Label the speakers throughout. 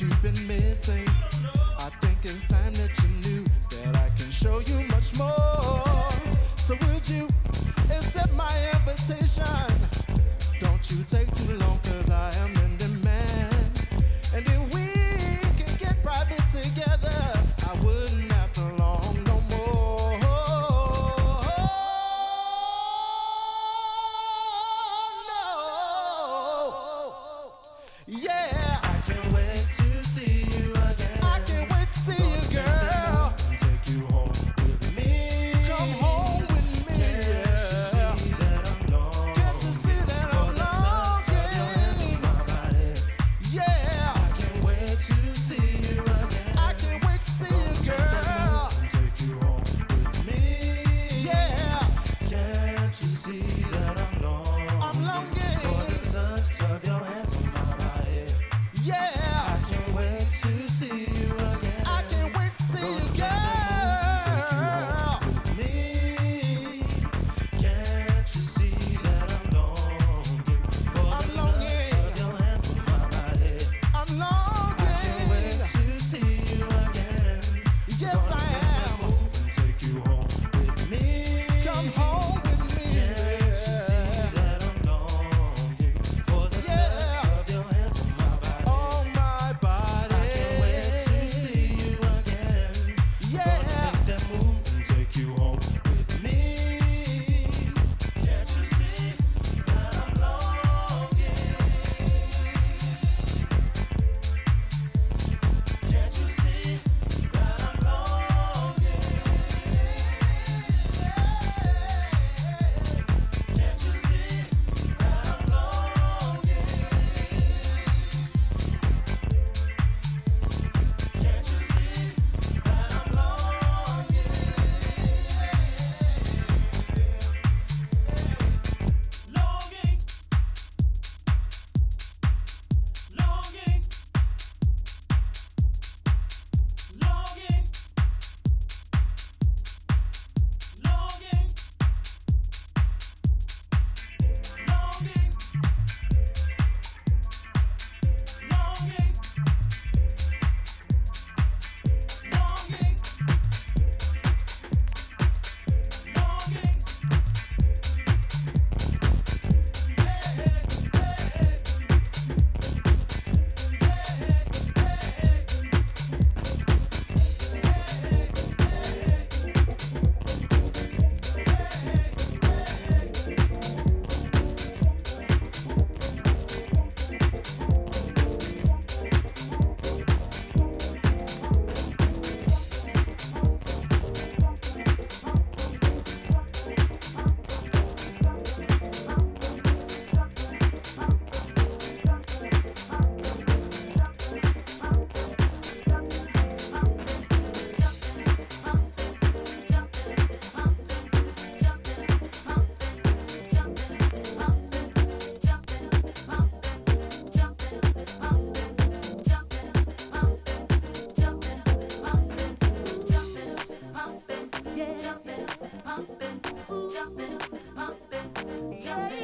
Speaker 1: you've been missing. I think it's time that you knew that I can show you much more. So would you accept my invitation? Don't you take too long.
Speaker 2: jumping,
Speaker 3: jumping, jumping, jumping.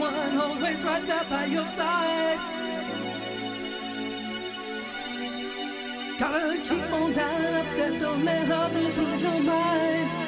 Speaker 4: one always right there by your side. Gotta keep on lining up that don't let others rule your mind.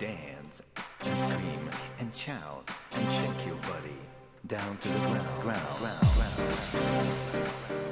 Speaker 5: dance and scream and shout and shake your body down to the ground. ground, ground, ground.